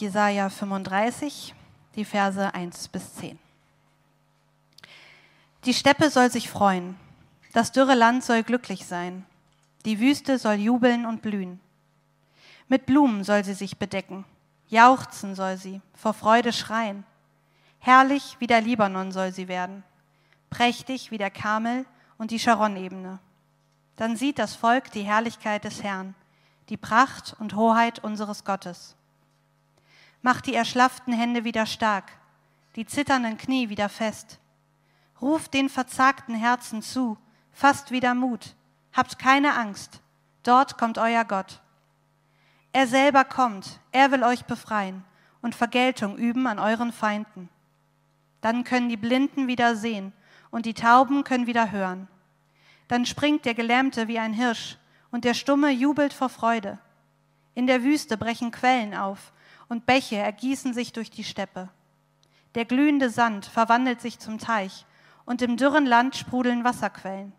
Jesaja 35, die Verse 1 bis 10. Die Steppe soll sich freuen, das dürre Land soll glücklich sein, die Wüste soll jubeln und blühen. Mit Blumen soll sie sich bedecken, jauchzen soll sie, vor Freude schreien. Herrlich wie der Libanon soll sie werden, prächtig wie der Karmel und die Sharon-Ebene. Dann sieht das Volk die Herrlichkeit des Herrn, die Pracht und Hoheit unseres Gottes. Macht die erschlafften Hände wieder stark, die zitternden Knie wieder fest. Ruft den verzagten Herzen zu, fasst wieder Mut, habt keine Angst, dort kommt euer Gott. Er selber kommt, er will euch befreien und Vergeltung üben an euren Feinden. Dann können die Blinden wieder sehen und die Tauben können wieder hören. Dann springt der Gelähmte wie ein Hirsch und der Stumme jubelt vor Freude. In der Wüste brechen Quellen auf und Bäche ergießen sich durch die Steppe. Der glühende Sand verwandelt sich zum Teich und im dürren Land sprudeln Wasserquellen.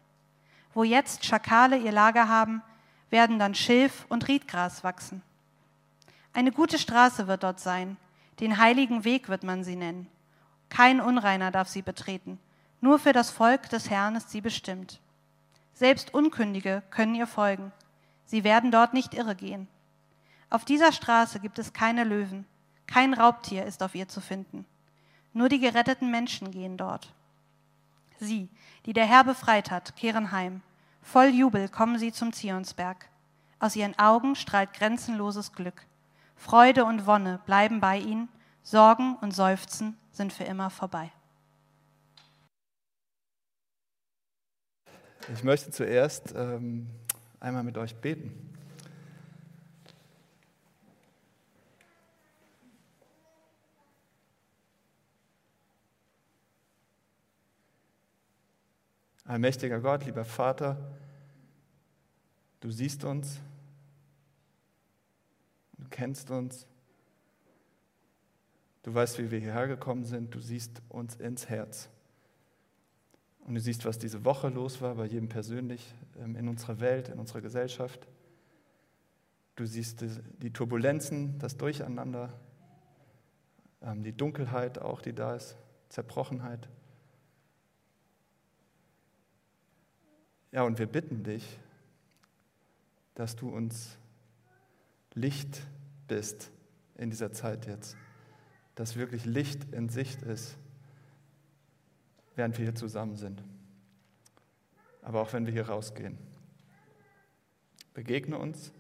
Wo jetzt Schakale ihr Lager haben, werden dann Schilf und Riedgras wachsen. Eine gute Straße wird dort sein, den heiligen Weg wird man sie nennen. Kein Unreiner darf sie betreten, nur für das Volk des Herrn ist sie bestimmt. Selbst Unkündige können ihr folgen, sie werden dort nicht irre gehen. Auf dieser Straße gibt es keine Löwen, kein Raubtier ist auf ihr zu finden. Nur die geretteten Menschen gehen dort. Sie, die der Herr befreit hat, kehren heim. Voll Jubel kommen sie zum Zionsberg. Aus ihren Augen strahlt grenzenloses Glück. Freude und Wonne bleiben bei ihnen, Sorgen und Seufzen sind für immer vorbei. Ich möchte zuerst ähm, einmal mit euch beten. Allmächtiger Gott, lieber Vater, du siehst uns, du kennst uns, du weißt, wie wir hierher gekommen sind, du siehst uns ins Herz. Und du siehst, was diese Woche los war, bei jedem persönlich, ähm, in unserer Welt, in unserer Gesellschaft. Du siehst die Turbulenzen, das Durcheinander, ähm, die Dunkelheit auch, die da ist, Zerbrochenheit. Ja, und wir bitten dich, dass du uns Licht bist in dieser Zeit jetzt, dass wirklich Licht in Sicht ist, während wir hier zusammen sind, aber auch wenn wir hier rausgehen. Begegne uns,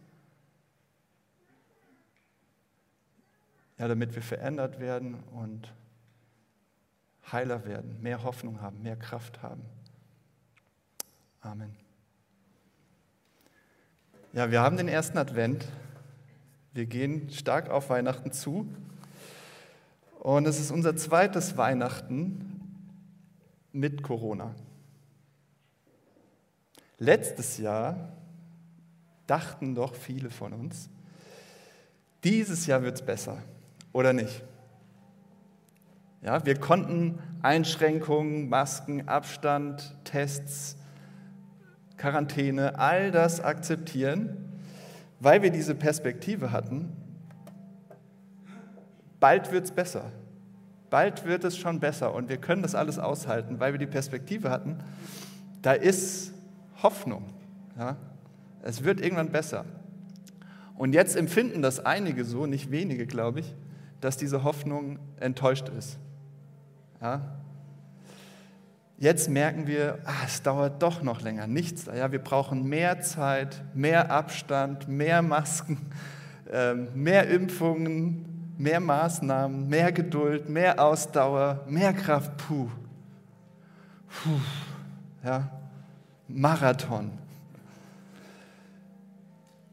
ja, damit wir verändert werden und heiler werden, mehr Hoffnung haben, mehr Kraft haben. Amen. Ja, wir haben den ersten Advent. Wir gehen stark auf Weihnachten zu. Und es ist unser zweites Weihnachten mit Corona. Letztes Jahr dachten doch viele von uns, dieses Jahr wird es besser, oder nicht? Ja, wir konnten Einschränkungen, Masken, Abstand, Tests Quarantäne, all das akzeptieren, weil wir diese Perspektive hatten, bald wird es besser. Bald wird es schon besser und wir können das alles aushalten, weil wir die Perspektive hatten, da ist Hoffnung. Ja? Es wird irgendwann besser. Und jetzt empfinden das einige so, nicht wenige, glaube ich, dass diese Hoffnung enttäuscht ist. Ja? Jetzt merken wir, ah, es dauert doch noch länger, nichts. Ja, wir brauchen mehr Zeit, mehr Abstand, mehr Masken, äh, mehr Impfungen, mehr Maßnahmen, mehr Geduld, mehr Ausdauer, mehr Kraft. Puh. Puh. Ja. Marathon.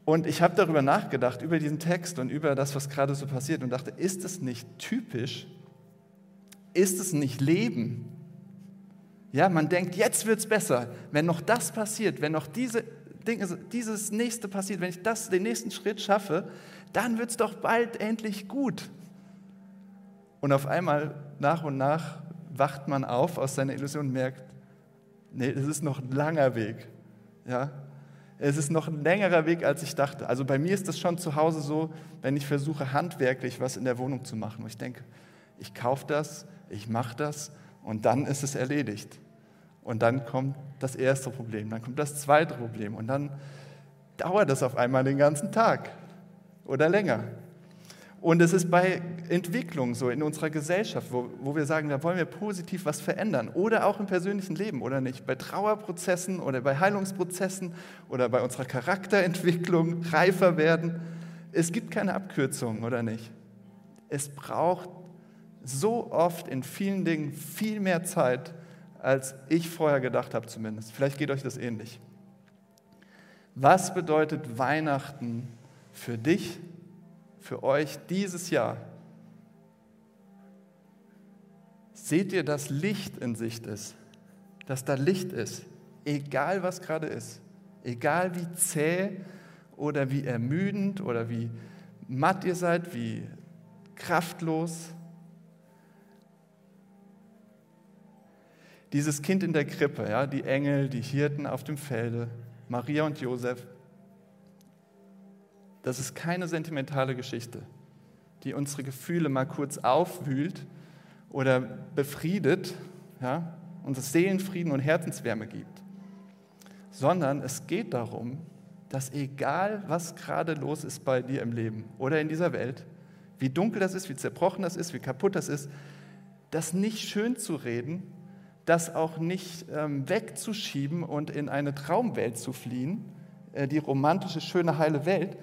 Und ich habe darüber nachgedacht, über diesen Text und über das, was gerade so passiert und dachte, ist es nicht typisch? Ist es nicht Leben? Ja, man denkt, jetzt wird es besser. Wenn noch das passiert, wenn noch diese Dinge, dieses nächste passiert, wenn ich das, den nächsten Schritt schaffe, dann wird es doch bald endlich gut. Und auf einmal, nach und nach, wacht man auf aus seiner Illusion und merkt, nee, es ist noch ein langer Weg. Ja? Es ist noch ein längerer Weg, als ich dachte. Also bei mir ist das schon zu Hause so, wenn ich versuche, handwerklich was in der Wohnung zu machen. Und ich denke, ich kaufe das, ich mache das und dann ist es erledigt. Und dann kommt das erste Problem, dann kommt das zweite Problem und dann dauert das auf einmal den ganzen Tag oder länger. Und es ist bei Entwicklung so in unserer Gesellschaft, wo, wo wir sagen, da wollen wir positiv was verändern oder auch im persönlichen Leben oder nicht, bei Trauerprozessen oder bei Heilungsprozessen oder bei unserer Charakterentwicklung, reifer werden. Es gibt keine Abkürzungen oder nicht. Es braucht so oft in vielen Dingen viel mehr Zeit, als ich vorher gedacht habe zumindest. Vielleicht geht euch das ähnlich. Was bedeutet Weihnachten für dich für euch dieses Jahr. Seht ihr, dass Licht in Sicht ist? Dass da Licht ist, egal was gerade ist, egal wie zäh oder wie ermüdend oder wie matt ihr seid, wie kraftlos. Dieses Kind in der Krippe, ja, die Engel, die Hirten auf dem Felde, Maria und Josef, das ist keine sentimentale Geschichte, die unsere Gefühle mal kurz aufwühlt oder befriedet, ja, uns Seelenfrieden und Herzenswärme gibt, sondern es geht darum, dass egal was gerade los ist bei dir im Leben oder in dieser Welt, wie dunkel das ist, wie zerbrochen das ist, wie kaputt das ist, das nicht schön zu reden, das auch nicht ähm, wegzuschieben und in eine Traumwelt zu fliehen, äh, die romantische, schöne, heile Welt,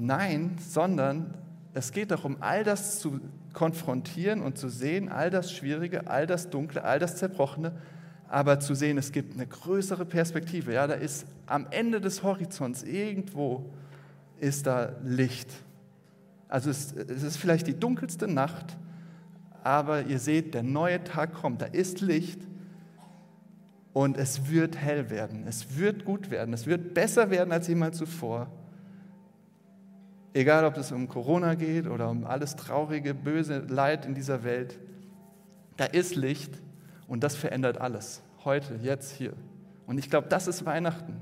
Nein, sondern es geht darum, all das zu konfrontieren und zu sehen, all das Schwierige, all das Dunkle, all das Zerbrochene, aber zu sehen, es gibt eine größere Perspektive. Ja, da ist am Ende des Horizonts irgendwo ist da Licht. Also es, es ist vielleicht die dunkelste Nacht, aber ihr seht, der neue Tag kommt, da ist Licht und es wird hell werden, es wird gut werden, es wird besser werden als jemals zuvor. Egal, ob es um Corona geht oder um alles traurige, böse Leid in dieser Welt, da ist Licht und das verändert alles. Heute, jetzt, hier. Und ich glaube, das ist Weihnachten.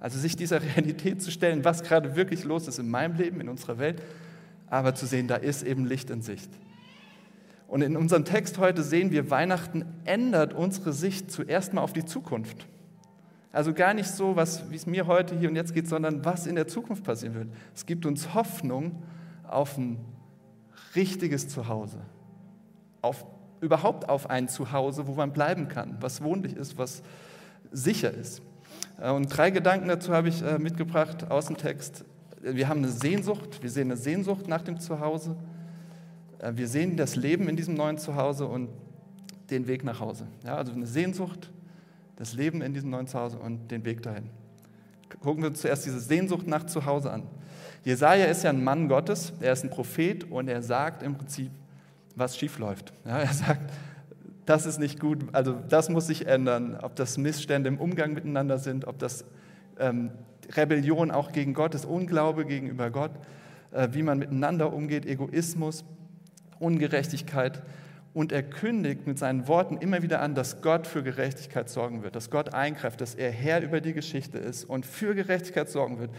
Also sich dieser Realität zu stellen, was gerade wirklich los ist in meinem Leben, in unserer Welt, aber zu sehen, da ist eben Licht in Sicht. Und in unserem Text heute sehen wir, Weihnachten ändert unsere Sicht zuerst mal auf die Zukunft. Also gar nicht so, was, wie es mir heute hier und jetzt geht, sondern was in der Zukunft passieren wird. Es gibt uns Hoffnung auf ein richtiges Zuhause. Auf, überhaupt auf ein Zuhause, wo man bleiben kann, was wohnlich ist, was sicher ist. Äh, und drei Gedanken dazu habe ich äh, mitgebracht aus dem Text. Wir haben eine Sehnsucht, wir sehen eine Sehnsucht nach dem Zuhause. Äh, wir sehen das Leben in diesem neuen Zuhause und den Weg nach Hause. Ja, also eine Sehnsucht, das Leben in diesem neuen Zuhause und den Weg dahin. Gucken wir zuerst diese Sehnsucht nach Zuhause an. Jesaja ist ja ein Mann Gottes, er ist ein Prophet und er sagt im Prinzip, was schief läuft. Ja, er sagt, das ist nicht gut, also das muss sich ändern, ob das Missstände im Umgang miteinander sind, ob das ähm, Rebellion auch gegen Gott ist, Unglaube gegenüber Gott, äh, wie man miteinander umgeht, Egoismus, Ungerechtigkeit. Und er kündigt mit seinen Worten immer wieder an, dass Gott für Gerechtigkeit sorgen wird, dass Gott eingreift, dass er Herr über die Geschichte ist und für Gerechtigkeit sorgen wird.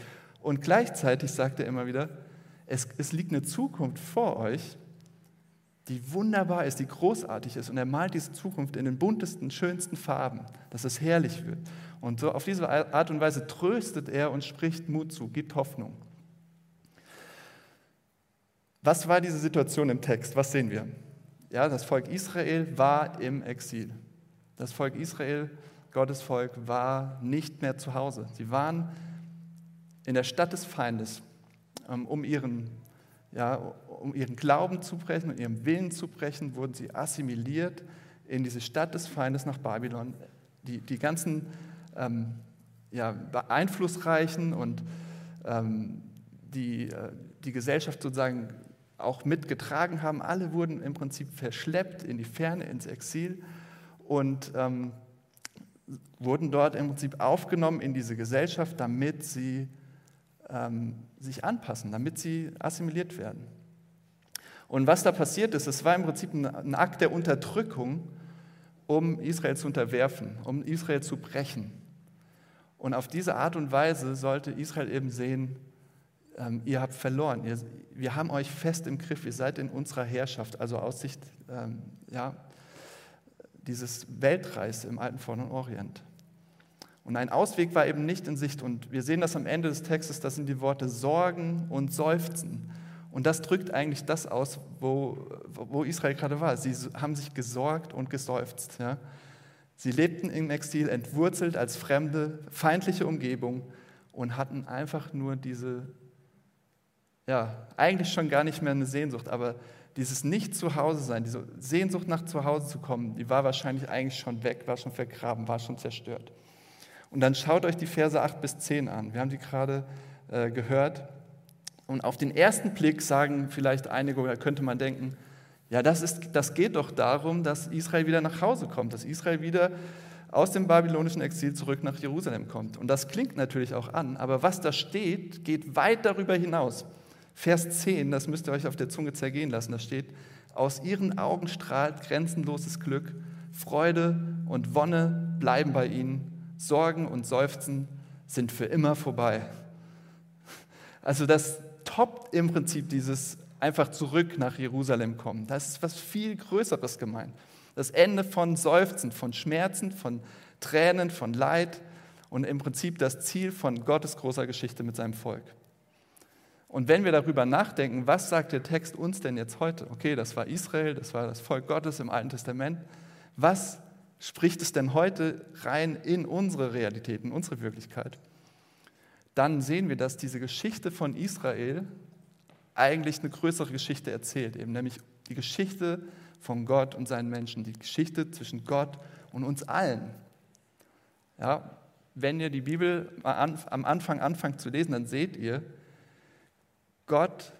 Und gleichzeitig sagt er immer wieder, es, es liegt eine Zukunft vor euch, die wunderbar ist, die großartig ist. Und er malt diese Zukunft in den buntesten, schönsten Farben, dass es herrlich wird. Und so auf diese Art und Weise tröstet er und spricht Mut zu, gibt Hoffnung. Was war diese Situation im Text? Was sehen wir? Ja, das Volk Israel war im Exil. Das Volk Israel, Gottes Volk, war nicht mehr zu Hause. Sie waren in der Stadt des Feindes, ähm, um ihren, ja, um ihren Glauben zu brechen und ihren Willen zu brechen, wurden sie assimiliert in diese Stadt des Feindes nach Babylon. Die, die ganzen ähm, ja, einflussreichen und ähm, die, äh, die Gesellschaft sozusagen auch mitgetragen haben. Alle wurden im Prinzip verschleppt in die Ferne, ins Exil und ähm, wurden dort im Prinzip aufgenommen in diese Gesellschaft, damit sie ähm, sich anpassen, damit sie assimiliert werden. Und was da passiert ist, es war im Prinzip ein, ein Akt der Unterdrückung, um Israel zu unterwerfen, um Israel zu brechen. Und auf diese Art und Weise sollte Israel eben sehen, ähm, ihr habt verloren, ihr, wir haben euch fest im Griff, ihr seid in unserer Herrschaft, also aus Sicht ähm, ja, dieses Weltreis im alten Vorderen Orient. Und ein Ausweg war eben nicht in Sicht. Und wir sehen das am Ende des Textes, das sind die Worte Sorgen und Seufzen. Und das drückt eigentlich das aus, wo, wo Israel gerade war. Sie haben sich gesorgt und geseufzt. Ja? Sie lebten im Exil, entwurzelt als fremde, feindliche Umgebung und hatten einfach nur diese, ja, eigentlich schon gar nicht mehr eine Sehnsucht, aber dieses Nicht-Zuhause-Sein, diese Sehnsucht nach Zuhause zu kommen, die war wahrscheinlich eigentlich schon weg, war schon vergraben, war schon zerstört. Und dann schaut euch die Verse 8 bis 10 an. Wir haben die gerade äh, gehört. Und auf den ersten Blick sagen vielleicht einige, oder könnte man denken, ja, das, ist, das geht doch darum, dass Israel wieder nach Hause kommt, dass Israel wieder aus dem babylonischen Exil zurück nach Jerusalem kommt. Und das klingt natürlich auch an, aber was da steht, geht weit darüber hinaus. Vers 10, das müsst ihr euch auf der Zunge zergehen lassen, da steht, aus ihren Augen strahlt grenzenloses Glück, Freude und Wonne bleiben bei ihnen Sorgen und Seufzen sind für immer vorbei. Also das toppt im Prinzip dieses einfach zurück nach Jerusalem kommen. Das ist was viel Größeres gemeint. Das Ende von Seufzen, von Schmerzen, von Tränen, von Leid und im Prinzip das Ziel von Gottes großer Geschichte mit seinem Volk. Und wenn wir darüber nachdenken, was sagt der Text uns denn jetzt heute? Okay, das war Israel, das war das Volk Gottes im Alten Testament. Was spricht es denn heute rein in unsere Realität, in unsere Wirklichkeit, dann sehen wir, dass diese Geschichte von Israel eigentlich eine größere Geschichte erzählt, eben nämlich die Geschichte von Gott und seinen Menschen, die Geschichte zwischen Gott und uns allen. Ja, wenn ihr die Bibel am Anfang anfangt zu lesen, dann seht ihr, Gott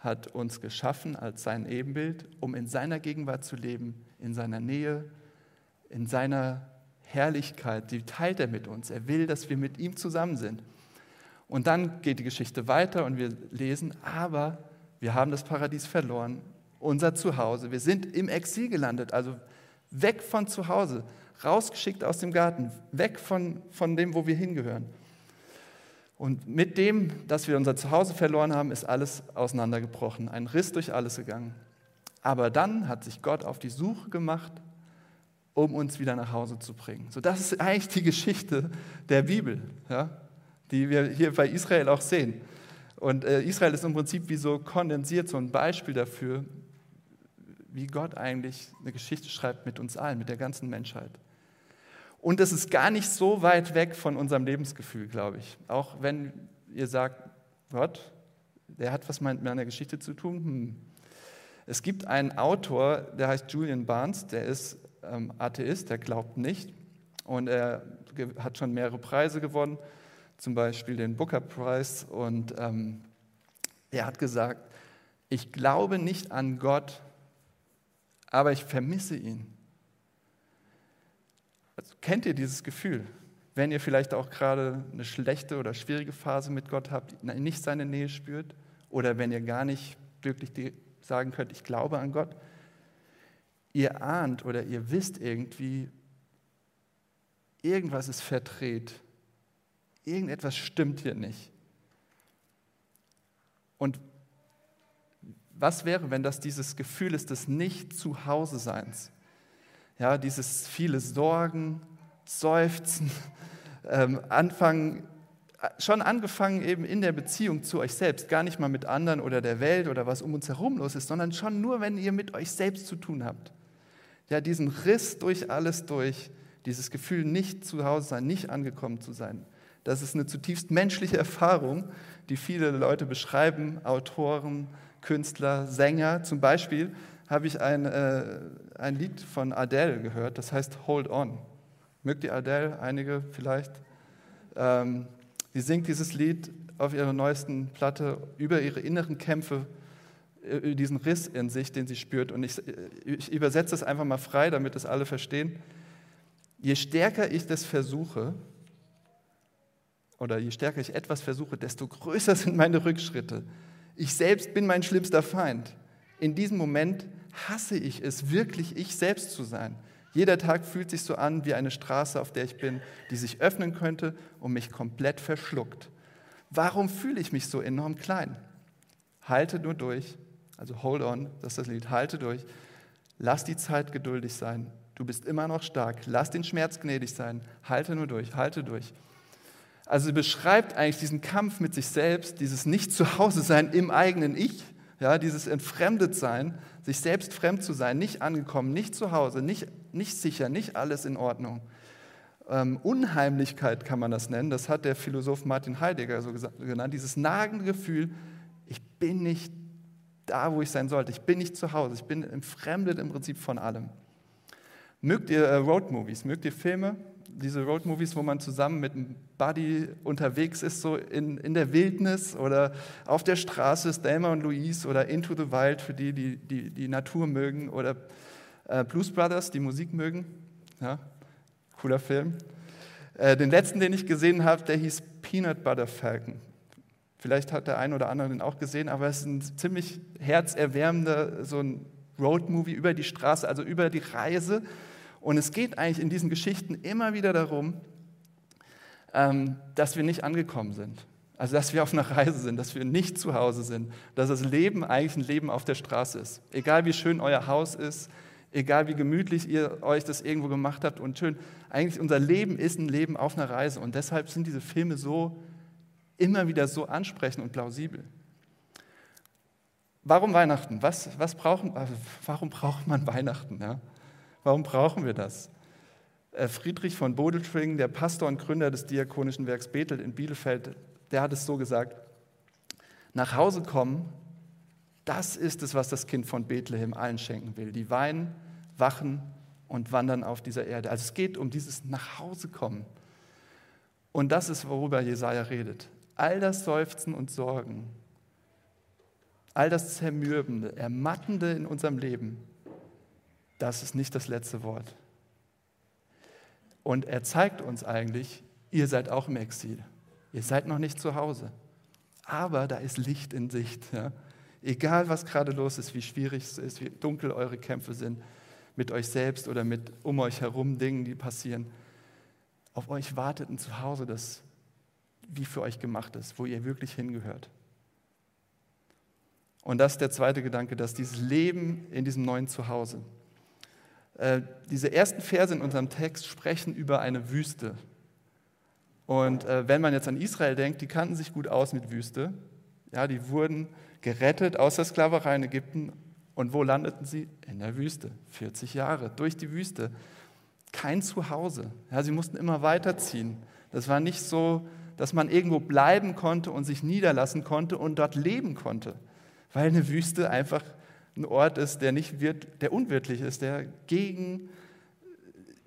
hat uns geschaffen als sein Ebenbild, um in seiner Gegenwart zu leben, in seiner Nähe, in seiner Herrlichkeit, die teilt er mit uns. Er will, dass wir mit ihm zusammen sind. Und dann geht die Geschichte weiter und wir lesen, aber wir haben das Paradies verloren, unser Zuhause. Wir sind im Exil gelandet, also weg von zu Hause, rausgeschickt aus dem Garten, weg von, von dem, wo wir hingehören. Und mit dem, dass wir unser Zuhause verloren haben, ist alles auseinandergebrochen, ein Riss durch alles gegangen. Aber dann hat sich Gott auf die Suche gemacht um uns wieder nach Hause zu bringen. So, das ist eigentlich die Geschichte der Bibel, ja, die wir hier bei Israel auch sehen. Und äh, Israel ist im Prinzip wie so kondensiert, so ein Beispiel dafür, wie Gott eigentlich eine Geschichte schreibt mit uns allen, mit der ganzen Menschheit. Und es ist gar nicht so weit weg von unserem Lebensgefühl, glaube ich. Auch wenn ihr sagt, Gott, der hat was mit meiner Geschichte zu tun. Hm. Es gibt einen Autor, der heißt Julian Barnes, der ist ähm, Atheist, der glaubt nicht. Und er hat schon mehrere Preise gewonnen, zum Beispiel den Booker Prize. Und ähm, er hat gesagt, ich glaube nicht an Gott, aber ich vermisse ihn. Also, kennt ihr dieses Gefühl? Wenn ihr vielleicht auch gerade eine schlechte oder schwierige Phase mit Gott habt, nicht seine Nähe spürt, oder wenn ihr gar nicht wirklich sagen könnt, ich glaube an Gott, ihr ahnt oder ihr wisst irgendwie, irgendwas ist verdreht, irgendetwas stimmt hier nicht. Und was wäre, wenn das dieses Gefühl ist des Nicht-Zuhause-Seins? Ja, dieses viele Sorgen, Seufzen, ähm, anfangen, schon angefangen eben in der Beziehung zu euch selbst, gar nicht mal mit anderen oder der Welt oder was um uns herum los ist, sondern schon nur, wenn ihr mit euch selbst zu tun habt ja, diesen Riss durch alles durch, dieses Gefühl, nicht zu Hause sein, nicht angekommen zu sein. Das ist eine zutiefst menschliche Erfahrung, die viele Leute beschreiben, Autoren, Künstler, Sänger. Zum Beispiel habe ich ein, äh, ein Lied von Adele gehört, das heißt Hold On. Mögt ihr Adele? Einige vielleicht? Ähm, sie singt dieses Lied auf ihrer neuesten Platte über ihre inneren Kämpfe äh, diesen Riss in sich, den sie spürt. Und ich, ich übersetze es einfach mal frei, damit es alle verstehen. Je stärker ich das versuche, oder je stärker ich etwas versuche, desto größer sind meine Rückschritte. Ich selbst bin mein schlimmster Feind. In diesem Moment hasse ich es, wirklich ich selbst zu sein. Jeder Tag fühlt sich so an wie eine Straße, auf der ich bin, die sich öffnen könnte und mich komplett verschluckt. Warum fühle ich mich so enorm klein? Halte nur durch, also hold on, das ist das Lied, halte durch. Lass die Zeit geduldig sein. Du bist immer noch stark. Lass den Schmerz gnädig sein. Halte nur durch, halte durch. Also sie beschreibt eigentlich diesen Kampf mit sich selbst, dieses Nicht-Zuhause-Sein im eigenen Ich, ja, dieses Entfremdet-Sein, sich selbst fremd zu sein, nicht angekommen, nicht zu Hause, nicht, nicht sicher, nicht alles in Ordnung. Ähm, Unheimlichkeit kann man das nennen, das hat der Philosoph Martin Heidegger so genannt, dieses nagende Gefühl, ich bin nicht da, wo ich sein sollte, ich bin nicht zu Hause, ich bin entfremdet im Prinzip von allem. Mögt ihr äh, Roadmovies, mögt ihr Filme? Diese Roadmovies, wo man zusammen mit einem Buddy unterwegs ist, so in, in der Wildnis oder auf der Straße, Stelma und Louise oder Into the Wild für die, die die, die Natur mögen oder äh, Blues Brothers, die Musik mögen. Ja, cooler Film. Äh, den letzten, den ich gesehen habe, der hieß Peanut Butter Falcon. Vielleicht hat der ein oder andere den auch gesehen, aber es ist ein ziemlich herzerwärmender, so ein Roadmovie über die Straße, also über die Reise und es geht eigentlich in diesen Geschichten immer wieder darum, ähm, dass wir nicht angekommen sind. Also dass wir auf einer Reise sind, dass wir nicht zu Hause sind, dass das Leben eigentlich ein Leben auf der Straße ist. Egal wie schön euer Haus ist, egal wie gemütlich ihr euch das irgendwo gemacht habt und schön, eigentlich unser Leben ist ein Leben auf einer Reise. Und deshalb sind diese Filme so immer wieder so ansprechend und plausibel. Warum Weihnachten? Was, was brauchen, warum braucht man Weihnachten? Ja? Warum brauchen wir das? Äh, Friedrich von Bodeltring, der Pastor und Gründer des Diakonischen Werks Bethel in Bielefeld, der hat es so gesagt, nach Hause kommen, das ist es, was das Kind von Bethlehem allen schenken will. Die weinen, wachen und wandern auf dieser Erde. Also es geht um dieses Nachhausekommen. Und das ist, worüber Jesaja redet. All das Seufzen und Sorgen, all das Zermürbende, Ermattende in unserem Leben, das ist nicht das letzte Wort. Und er zeigt uns eigentlich, ihr seid auch im Exil. Ihr seid noch nicht zu Hause. Aber da ist Licht in Sicht. Ja? Egal, was gerade los ist, wie schwierig es ist, wie dunkel eure Kämpfe sind, mit euch selbst oder mit um euch herum Dingen, die passieren. Auf euch wartet ein Zuhause, das wie für euch gemacht ist, wo ihr wirklich hingehört. Und das ist der zweite Gedanke, dass dieses Leben in diesem neuen Zuhause, diese ersten Verse in unserem Text sprechen über eine Wüste. Und äh, wenn man jetzt an Israel denkt, die kannten sich gut aus mit Wüste. Ja, die wurden gerettet aus der Sklaverei in Ägypten. Und wo landeten sie? In der Wüste. 40 Jahre durch die Wüste. Kein Zuhause. Ja, sie mussten immer weiterziehen. Das war nicht so, dass man irgendwo bleiben konnte und sich niederlassen konnte und dort leben konnte, weil eine Wüste einfach ein Ort ist, der, nicht wird, der unwirtlich ist, der gegen,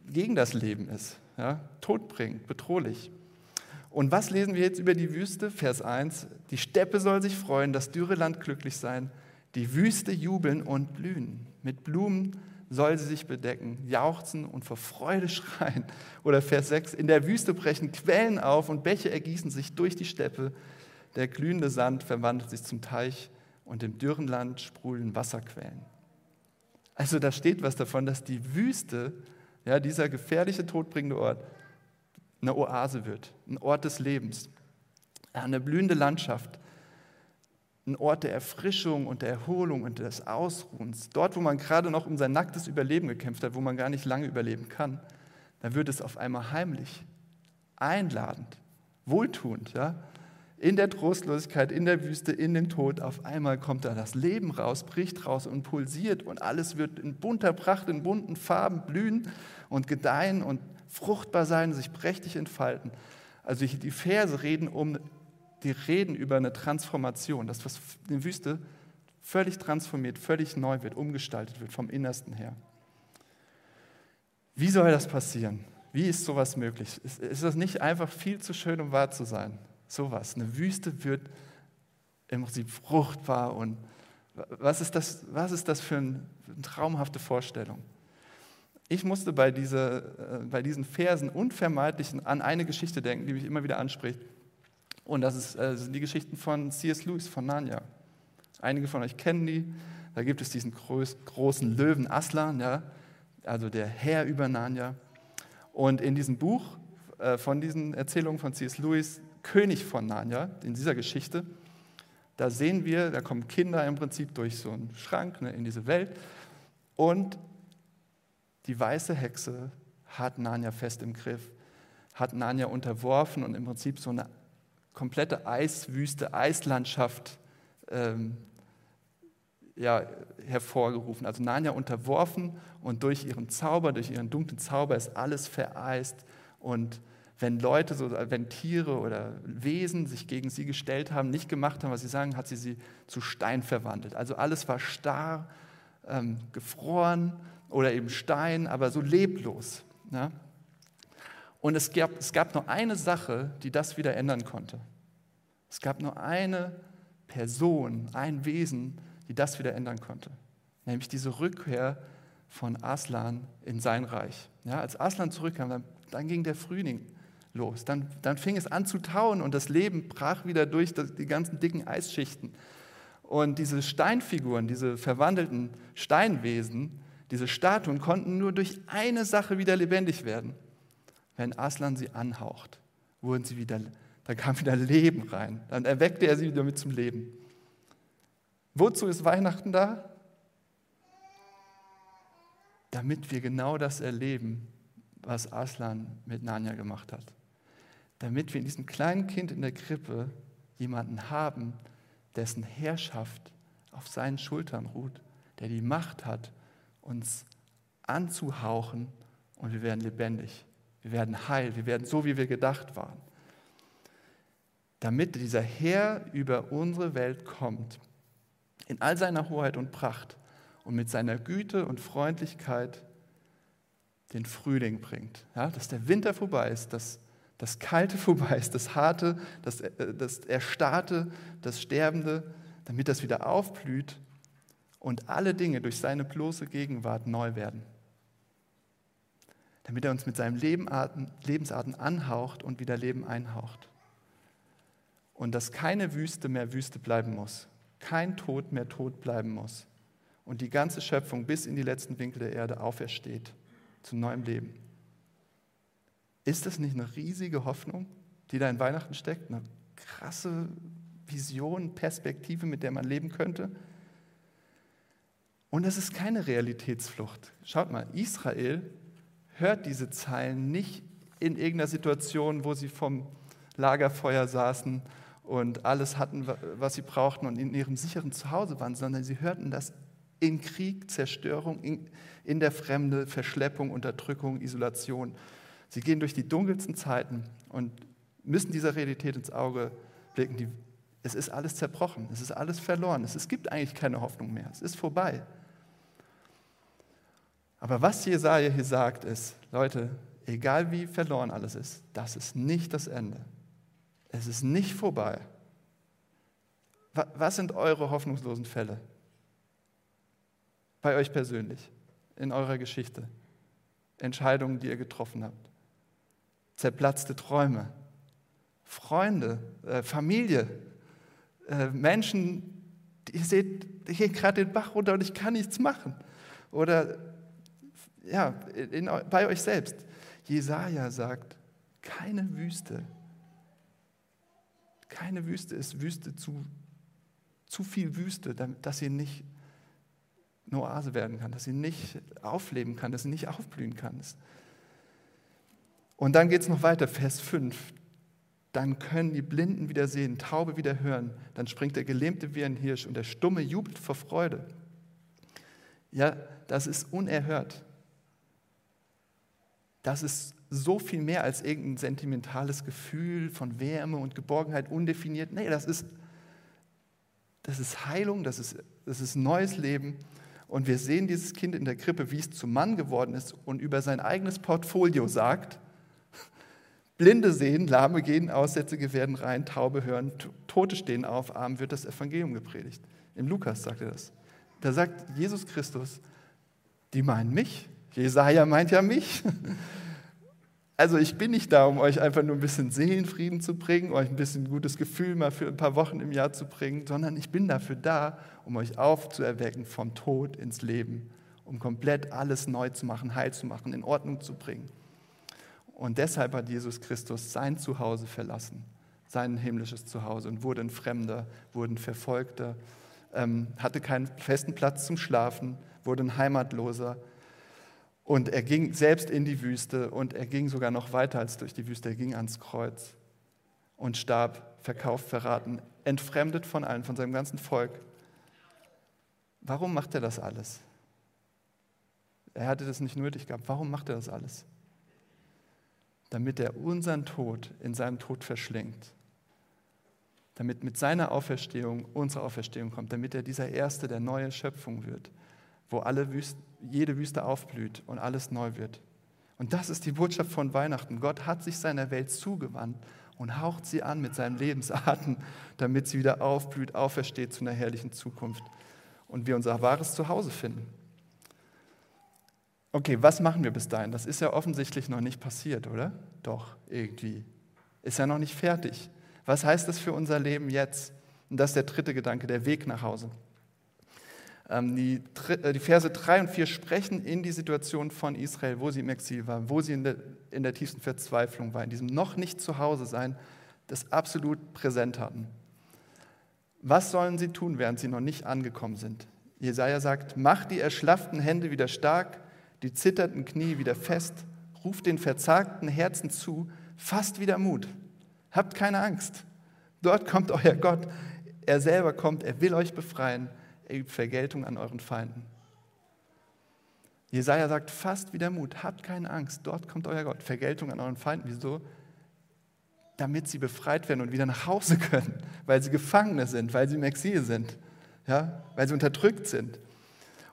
gegen das Leben ist, ja? Tod bringt, bedrohlich. Und was lesen wir jetzt über die Wüste? Vers 1. Die Steppe soll sich freuen, das dürre Land glücklich sein, die Wüste jubeln und blühen. Mit Blumen soll sie sich bedecken, jauchzen und vor Freude schreien. Oder Vers 6. In der Wüste brechen Quellen auf und Bäche ergießen sich durch die Steppe. Der glühende Sand verwandelt sich zum Teich und im dürren Land sprudeln Wasserquellen. Also da steht was davon, dass die Wüste, ja, dieser gefährliche, todbringende Ort, eine Oase wird, ein Ort des Lebens, eine blühende Landschaft, ein Ort der Erfrischung und der Erholung und des Ausruhens. Dort, wo man gerade noch um sein nacktes Überleben gekämpft hat, wo man gar nicht lange überleben kann, da wird es auf einmal heimlich, einladend, wohltuend. Ja? In der Trostlosigkeit, in der Wüste, in dem Tod, auf einmal kommt da das Leben raus, bricht raus und pulsiert und alles wird in bunter Pracht, in bunten Farben blühen und gedeihen und fruchtbar sein, sich prächtig entfalten. Also die Verse reden um, die reden über eine Transformation, dass was in der Wüste völlig transformiert, völlig neu wird, umgestaltet wird vom Innersten her. Wie soll das passieren? Wie ist sowas möglich? Ist das nicht einfach viel zu schön, um wahr zu sein? Sowas. Eine Wüste wird im Prinzip fruchtbar und was ist das, was ist das für eine traumhafte Vorstellung? Ich musste bei, diese, äh, bei diesen Versen unvermeidlich an eine Geschichte denken, die mich immer wieder anspricht. Und das, ist, äh, sind die Geschichten von C.S. Lewis von Narnia. Einige von euch kennen die. Da gibt es diesen groß, großen Löwen Aslan, ja, also der Herr über Narnia. Und in diesem Buch äh, von diesen Erzählungen von C.S. Lewis, König von Narnia, in dieser Geschichte, da sehen wir, da kommen Kinder im Prinzip durch so einen Schrank ne, in diese Welt und die weiße Hexe hat Narnia fest im Griff, hat Narnia unterworfen und im Prinzip so eine komplette Eiswüste, Eislandschaft ähm, ja, hervorgerufen. Also Narnia unterworfen und durch ihren Zauber, durch ihren dunklen Zauber ist alles vereist. Und wenn Leute, so, wenn Tiere oder Wesen sich gegen sie gestellt haben, nicht gemacht haben, was sie sagen, hat sie sie zu Stein verwandelt. Also alles war starr, ähm, gefroren oder eben Stein, aber so leblos. Ja? Und es gab, es gab nur eine Sache, die das wieder ändern konnte. Es gab nur eine Person, ein Wesen, die das wieder ändern konnte. Nämlich diese Rückkehr von Aslan in sein Reich. Ja, als Aslan zurückkam, dann, dann ging der Frühling los. Dann, dann fing es an zu tauen und das Leben brach wieder durch die ganzen dicken Eisschichten. Und diese Steinfiguren, diese verwandelten Steinwesen, diese Statuen konnten nur durch eine Sache wieder lebendig werden. Wenn Aslan sie anhaucht, wurden sie wieder, da kam wieder Leben rein. Dann erweckte er sie wieder mit zum Leben. Wozu ist Weihnachten da? Damit wir genau das erleben, was Aslan mit Nanja gemacht hat. Damit wir in diesem kleinen Kind in der Krippe jemanden haben, dessen Herrschaft auf seinen Schultern ruht, der die Macht hat, uns anzuhauchen und wir werden lebendig. Wir werden heil, wir werden so, wie wir gedacht waren. Damit dieser Herr über unsere Welt kommt, in all seiner Hoheit und Pracht und mit seiner Güte und Freundlichkeit den Frühling bringt. Ja, dass der Winter vorbei ist, dass das Kalte vorbei ist, das Harte, das, äh, das Erstarrte, das Sterbende, damit das wieder aufblüht und alle Dinge durch seine bloße Gegenwart neu werden. Damit er uns mit seinem Lebensarten anhaucht und wieder Leben einhaucht. Und dass keine Wüste mehr Wüste bleiben muss, kein Tod mehr tot bleiben muss und die ganze Schöpfung bis in die letzten Winkel der Erde aufersteht zu neuem Leben. Ist das nicht eine riesige Hoffnung, die da in Weihnachten steckt? Eine krasse Vision, Perspektive, mit der man leben könnte? Und es ist keine Realitätsflucht. Schaut mal, Israel hört diese Zeilen nicht in irgendeiner Situation, wo sie vom Lagerfeuer saßen und alles hatten, was sie brauchten und in ihrem sicheren Zuhause waren, sondern sie hörten das in Krieg, Zerstörung, in, in der Fremde, Verschleppung, Unterdrückung, Isolation. Sie gehen durch die dunkelsten Zeiten und müssen dieser Realität ins Auge blicken. Die, es ist alles zerbrochen, es ist alles verloren, es, es gibt eigentlich keine Hoffnung mehr, es ist vorbei. Aber was Jesaja hier sagt, ist: Leute, egal wie verloren alles ist, das ist nicht das Ende. Es ist nicht vorbei. Was sind eure hoffnungslosen Fälle? Bei euch persönlich, in eurer Geschichte. Entscheidungen, die ihr getroffen habt. Zerplatzte Träume. Freunde, äh, Familie, äh, Menschen, ihr seht, ich gehe gerade den Bach runter und ich kann nichts machen. Oder ja, in, bei euch selbst. Jesaja sagt, keine Wüste, keine Wüste ist Wüste zu, zu viel Wüste, dass sie nicht eine Oase werden kann, dass sie nicht aufleben kann, dass sie nicht aufblühen kann. Und dann geht es noch weiter, Vers 5. Dann können die Blinden wieder sehen, Taube wieder hören. Dann springt der Gelähmte wie ein Hirsch und der Stumme jubelt vor Freude. Ja, das ist unerhört. Das ist so viel mehr als irgendein sentimentales Gefühl von Wärme und Geborgenheit, undefiniert. Nee, das ist, das ist Heilung, das ist, das ist neues Leben. Und wir sehen dieses Kind in der Krippe, wie es zum Mann geworden ist und über sein eigenes Portfolio sagt, Blinde sehen, Lahme gehen, Aussätzige werden rein, Taube hören, Tote stehen auf, Arm wird das Evangelium gepredigt. Im Lukas sagt er das. Da sagt Jesus Christus, die meinen mich. Jesaja meint ja mich. Also ich bin nicht da, um euch einfach nur ein bisschen Seelenfrieden zu bringen, euch ein bisschen gutes Gefühl mal für ein paar Wochen im Jahr zu bringen, sondern ich bin dafür da, um euch aufzuerwecken vom Tod ins Leben um komplett alles neu zu machen, heil zu machen, in Ordnung zu bringen. Und deshalb hat Jesus Christus sein Zuhause verlassen, sein himmlisches Zuhause und wurde ein Fremder, wurde ein Verfolgter, ähm, hatte keinen festen Platz zum Schlafen, wurde ein Heimatloser. Und er ging selbst in die Wüste und er ging sogar noch weiter als durch die Wüste. Er ging ans Kreuz und starb, verkauft, verraten, entfremdet von allen, von seinem ganzen Volk. Warum macht er das alles? Er hatte das nicht nötig gehabt. Warum macht er das alles? Damit er unseren Tod in seinem Tod verschlingt. Damit mit seiner Auferstehung unsere Auferstehung kommt. Damit er dieser Erste der neue Schöpfung wird, wo alle Wüste, jede Wüste aufblüht und alles neu wird. Und das ist die Botschaft von Weihnachten. Gott hat sich seiner Welt zugewandt und haucht sie an mit seinem Lebensatem, damit sie wieder aufblüht, aufersteht zu einer herrlichen Zukunft und wir unser wahres Zuhause finden. Okay, was machen wir bis dahin? Das ist ja offensichtlich noch nicht passiert, oder? Doch, irgendwie. Ist ja noch nicht fertig. Was heißt das für unser Leben jetzt? Und das ist der dritte Gedanke, der Weg nach Hause. Ähm, die, äh, die Verse 3 und 4 sprechen in die Situation von Israel, wo sie im Exil waren, wo sie in der, in der tiefsten Verzweiflung waren, in diesem noch nicht zu Hause sein, das absolut präsent hatten. Was sollen sie tun, während sie noch nicht angekommen sind? Jesaja sagt: Macht die erschlafften Hände wieder stark, die zitternden Knie wieder fest, ruft den verzagten Herzen zu, fasst wieder Mut. Habt keine Angst. Dort kommt euer Gott. Er selber kommt, er will euch befreien. Er übt Vergeltung an euren Feinden. Jesaja sagt, fasst wieder Mut, habt keine Angst, dort kommt euer Gott. Vergeltung an euren Feinden. Wieso? Damit sie befreit werden und wieder nach Hause können, weil sie Gefangene sind, weil sie im Exil sind, ja? weil sie unterdrückt sind.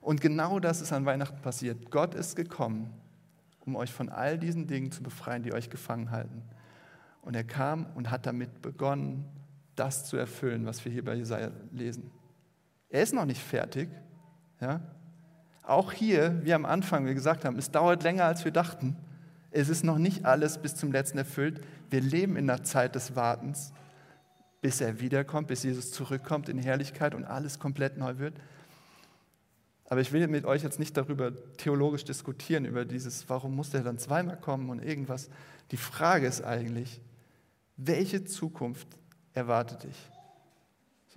Und genau das ist an Weihnachten passiert. Gott ist gekommen, um euch von all diesen Dingen zu befreien, die euch gefangen halten. Und er kam und hat damit begonnen, das zu erfüllen, was wir hier bei Jesaja lesen. Er ist noch nicht fertig. Ja? Auch hier, wie am Anfang wir gesagt haben, es dauert länger, als wir dachten. Es ist noch nicht alles bis zum letzten erfüllt. Wir leben in der Zeit des Wartens, bis er wiederkommt, bis Jesus zurückkommt in Herrlichkeit und alles komplett neu wird. Aber ich will mit euch jetzt nicht darüber theologisch diskutieren, über dieses, warum muss der dann zweimal kommen und irgendwas. Die Frage ist eigentlich, welche Zukunft erwartet dich?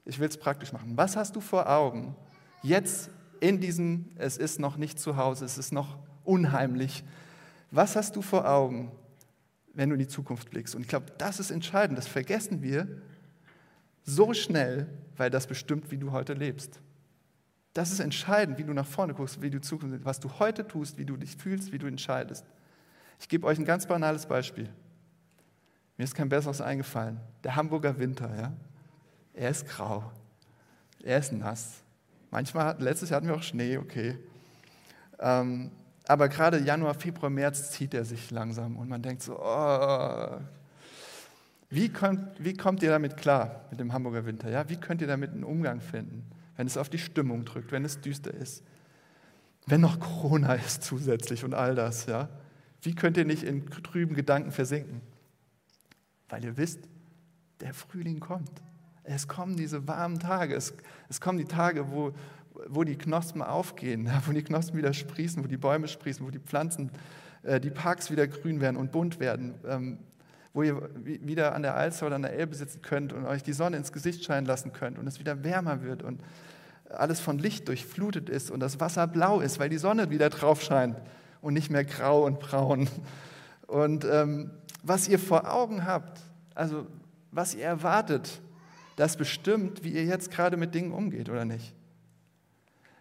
Ich will es praktisch machen. Was hast du vor Augen jetzt in diesem, es ist noch nicht zu Hause, es ist noch unheimlich. Was hast du vor Augen, wenn du in die Zukunft blickst? Und ich glaube, das ist entscheidend. Das vergessen wir so schnell, weil das bestimmt, wie du heute lebst. Das ist entscheidend, wie du nach vorne guckst, wie du Zukunft, was du heute tust, wie du dich fühlst, wie du entscheidest. Ich gebe euch ein ganz banales Beispiel. Mir ist kein besseres eingefallen. Der Hamburger Winter, ja. Er ist grau. Er ist nass. Manchmal, letztes Jahr hatten wir auch Schnee, okay. Ähm, aber gerade Januar, Februar, März zieht er sich langsam und man denkt so, oh, wie, kommt, wie kommt ihr damit klar, mit dem Hamburger Winter? Ja? Wie könnt ihr damit einen Umgang finden? Wenn es auf die Stimmung drückt, wenn es düster ist, wenn noch Corona ist zusätzlich und all das, ja? Wie könnt ihr nicht in trüben Gedanken versinken? Weil ihr wisst, der Frühling kommt. Es kommen diese warmen Tage, es, es kommen die Tage, wo, wo die Knospen aufgehen, wo die Knospen wieder sprießen, wo die Bäume sprießen, wo die Pflanzen, äh, die Parks wieder grün werden und bunt werden, ähm, wo ihr wieder an der Alster oder an der Elbe sitzen könnt und euch die Sonne ins Gesicht scheinen lassen könnt und es wieder wärmer wird und alles von Licht durchflutet ist und das Wasser blau ist, weil die Sonne wieder drauf scheint und nicht mehr grau und braun. Und ähm, was ihr vor Augen habt, also was ihr erwartet, das bestimmt, wie ihr jetzt gerade mit Dingen umgeht oder nicht.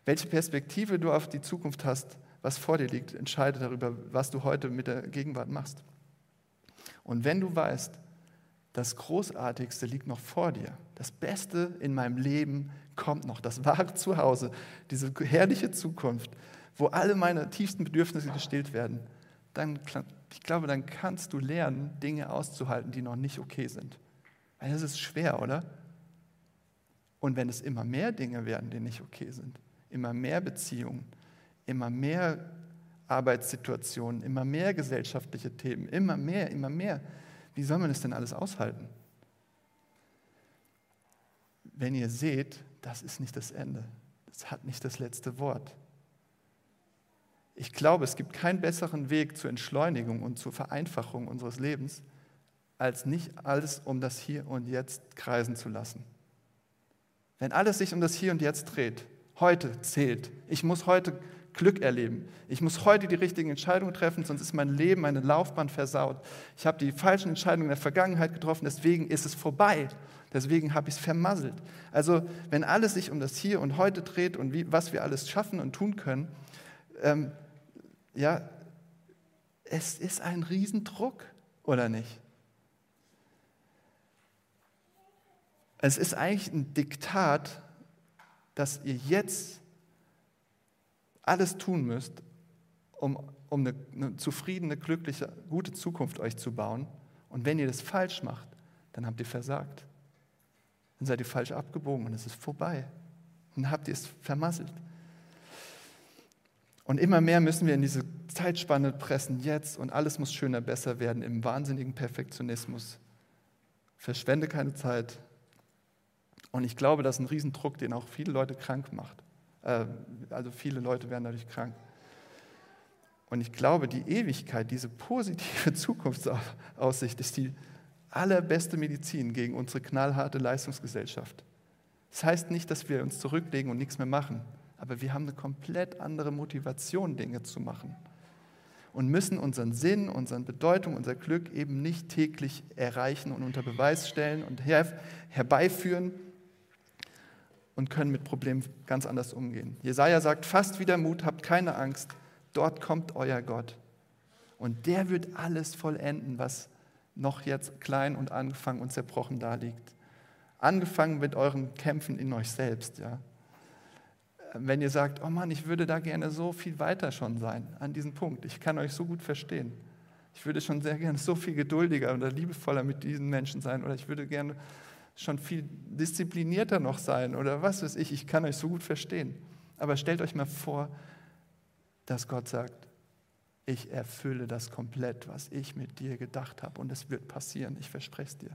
Welche Perspektive du auf die Zukunft hast, was vor dir liegt, entscheidet darüber, was du heute mit der Gegenwart machst. Und wenn du weißt, das Großartigste liegt noch vor dir, das Beste in meinem Leben kommt noch, das wahre Zuhause, diese herrliche Zukunft, wo alle meine tiefsten Bedürfnisse gestillt werden, dann, ich glaube, dann kannst du lernen, Dinge auszuhalten, die noch nicht okay sind. Weil das ist schwer, oder? Und wenn es immer mehr Dinge werden, die nicht okay sind, immer mehr Beziehungen, immer mehr Arbeitssituationen, immer mehr gesellschaftliche Themen, immer mehr, immer mehr. Wie soll man das denn alles aushalten? Wenn ihr seht, das ist nicht das Ende. Das hat nicht das letzte Wort. Ich glaube, es gibt keinen besseren Weg zur Entschleunigung und zur Vereinfachung unseres Lebens, als nicht alles um das Hier und Jetzt kreisen zu lassen. Wenn alles sich um das Hier und Jetzt dreht, heute zählt. Ich muss heute Glück erleben. Ich muss heute die richtigen Entscheidungen treffen, sonst ist mein Leben, meine Laufbahn versaut. Ich habe die falschen Entscheidungen in der Vergangenheit getroffen, deswegen ist es vorbei. Deswegen habe ich es vermasselt. Also wenn alles sich um das Hier und Heute dreht und wie, was wir alles schaffen und tun können, ähm, ja, es ist ein Riesendruck, oder nicht? Es ist eigentlich ein Diktat, dass ihr jetzt alles tun müsst, um, um eine, eine zufriedene, glückliche, gute Zukunft euch zu bauen. Und wenn ihr das falsch macht, dann habt ihr versagt. Dann seid ihr falsch abgebogen und es ist vorbei. Dann habt ihr es vermasselt. Und immer mehr müssen wir in diese Zeitspanne pressen, jetzt, und alles muss schöner, besser werden im wahnsinnigen Perfektionismus. Verschwende keine Zeit. Und ich glaube, das ist ein Riesendruck, den auch viele Leute krank macht. Äh, also viele Leute werden dadurch krank. Und ich glaube, die Ewigkeit, diese positive Zukunftsaussicht ist die allerbeste Medizin gegen unsere knallharte Leistungsgesellschaft. Das heißt nicht, dass wir uns zurücklegen und nichts mehr machen, aber wir haben eine komplett andere Motivation, Dinge zu machen. Und müssen unseren Sinn, unsere Bedeutung, unser Glück eben nicht täglich erreichen und unter Beweis stellen und her herbeiführen, und können mit Problemen ganz anders umgehen. Jesaja sagt: Fast wieder Mut, habt keine Angst, dort kommt euer Gott. Und der wird alles vollenden, was noch jetzt klein und angefangen und zerbrochen da liegt. Angefangen mit euren Kämpfen in euch selbst. Ja. Wenn ihr sagt, oh Mann, ich würde da gerne so viel weiter schon sein an diesem Punkt, ich kann euch so gut verstehen. Ich würde schon sehr gerne so viel geduldiger oder liebevoller mit diesen Menschen sein oder ich würde gerne schon viel disziplinierter noch sein oder was weiß ich, ich kann euch so gut verstehen. Aber stellt euch mal vor, dass Gott sagt, ich erfülle das komplett, was ich mit dir gedacht habe und es wird passieren, ich verspreche es dir.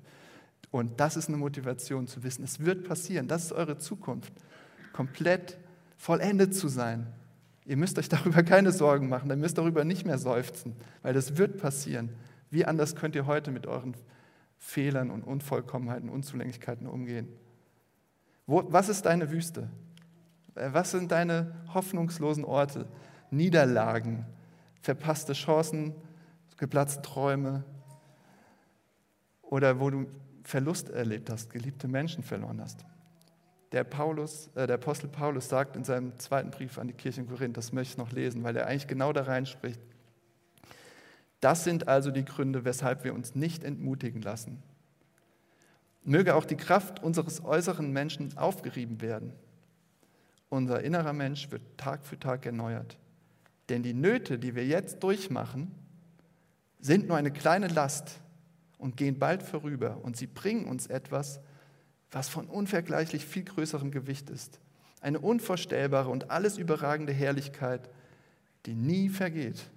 Und das ist eine Motivation zu wissen, es wird passieren, das ist eure Zukunft, komplett vollendet zu sein. Ihr müsst euch darüber keine Sorgen machen, ihr müsst darüber nicht mehr seufzen, weil das wird passieren. Wie anders könnt ihr heute mit euren Fehlern und Unvollkommenheiten, Unzulänglichkeiten umgehen? Wo, was ist deine Wüste? Äh, was sind deine hoffnungslosen Orte? Niederlagen, verpasste Chancen, geplatzte Träume oder wo du Verlust erlebt hast, geliebte Menschen verloren hast. Der, Paulus, äh, der Apostel Paulus sagt in seinem zweiten Brief an die Kirche in Korinth, das möchte ich noch lesen, weil er eigentlich genau da reinspricht, das sind also die Gründe, weshalb wir uns nicht entmutigen lassen. Möge auch die Kraft unseres äußeren Menschen aufgerieben werden. Unser innerer Mensch wird Tag für Tag erneuert. Denn die Nöte, die wir jetzt durchmachen, sind nur eine kleine Last und gehen bald vorüber. Und sie bringen uns etwas, was von unvergleichlich viel größerem Gewicht ist. Eine unvorstellbare und alles überragende Herrlichkeit, die nie vergeht.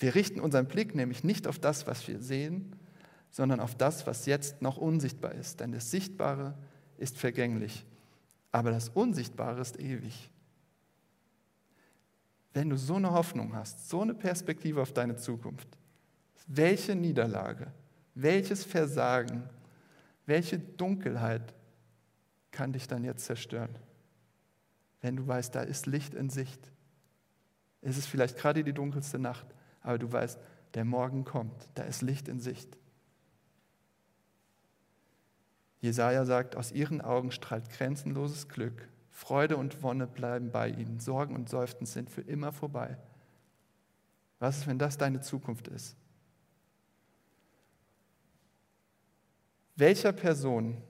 Wir richten unseren Blick nämlich nicht auf das, was wir sehen, sondern auf das, was jetzt noch unsichtbar ist. Denn das Sichtbare ist vergänglich, aber das Unsichtbare ist ewig. Wenn du so eine Hoffnung hast, so eine Perspektive auf deine Zukunft, welche Niederlage, welches Versagen, welche Dunkelheit kann dich dann jetzt zerstören? Wenn du weißt, da ist Licht in Sicht. Es ist vielleicht gerade die dunkelste Nacht, aber du weißt, der Morgen kommt, da ist Licht in Sicht. Jesaja sagt, aus ihren Augen strahlt grenzenloses Glück. Freude und Wonne bleiben bei ihnen. Sorgen und Seufzen sind für immer vorbei. Was ist, wenn das deine Zukunft ist? Welcher Person,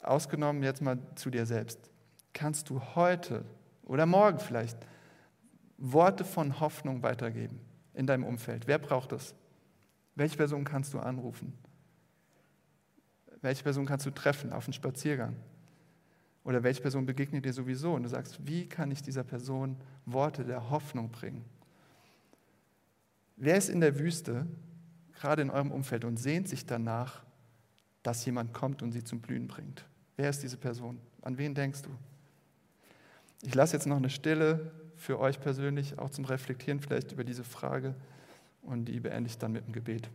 ausgenommen jetzt mal zu dir selbst, kannst du heute oder morgen vielleicht Worte von Hoffnung weitergeben in deinem Umfeld? Wer braucht das? Welche Person kannst du anrufen? Welche Person kannst du treffen auf einen Spaziergang? Oder welche Person begegnet dir sowieso? Und du sagst, wie kann ich dieser Person Worte der Hoffnung bringen? Wer ist in der Wüste, gerade in eurem Umfeld, und sehnt sich danach, dass jemand kommt und sie zum Blühen bringt? Wer ist diese Person? An wen denkst du? Ich lasse jetzt noch eine Stille für euch persönlich, auch zum Reflektieren vielleicht über diese Frage. Und die beende ich dann mit dem Gebet.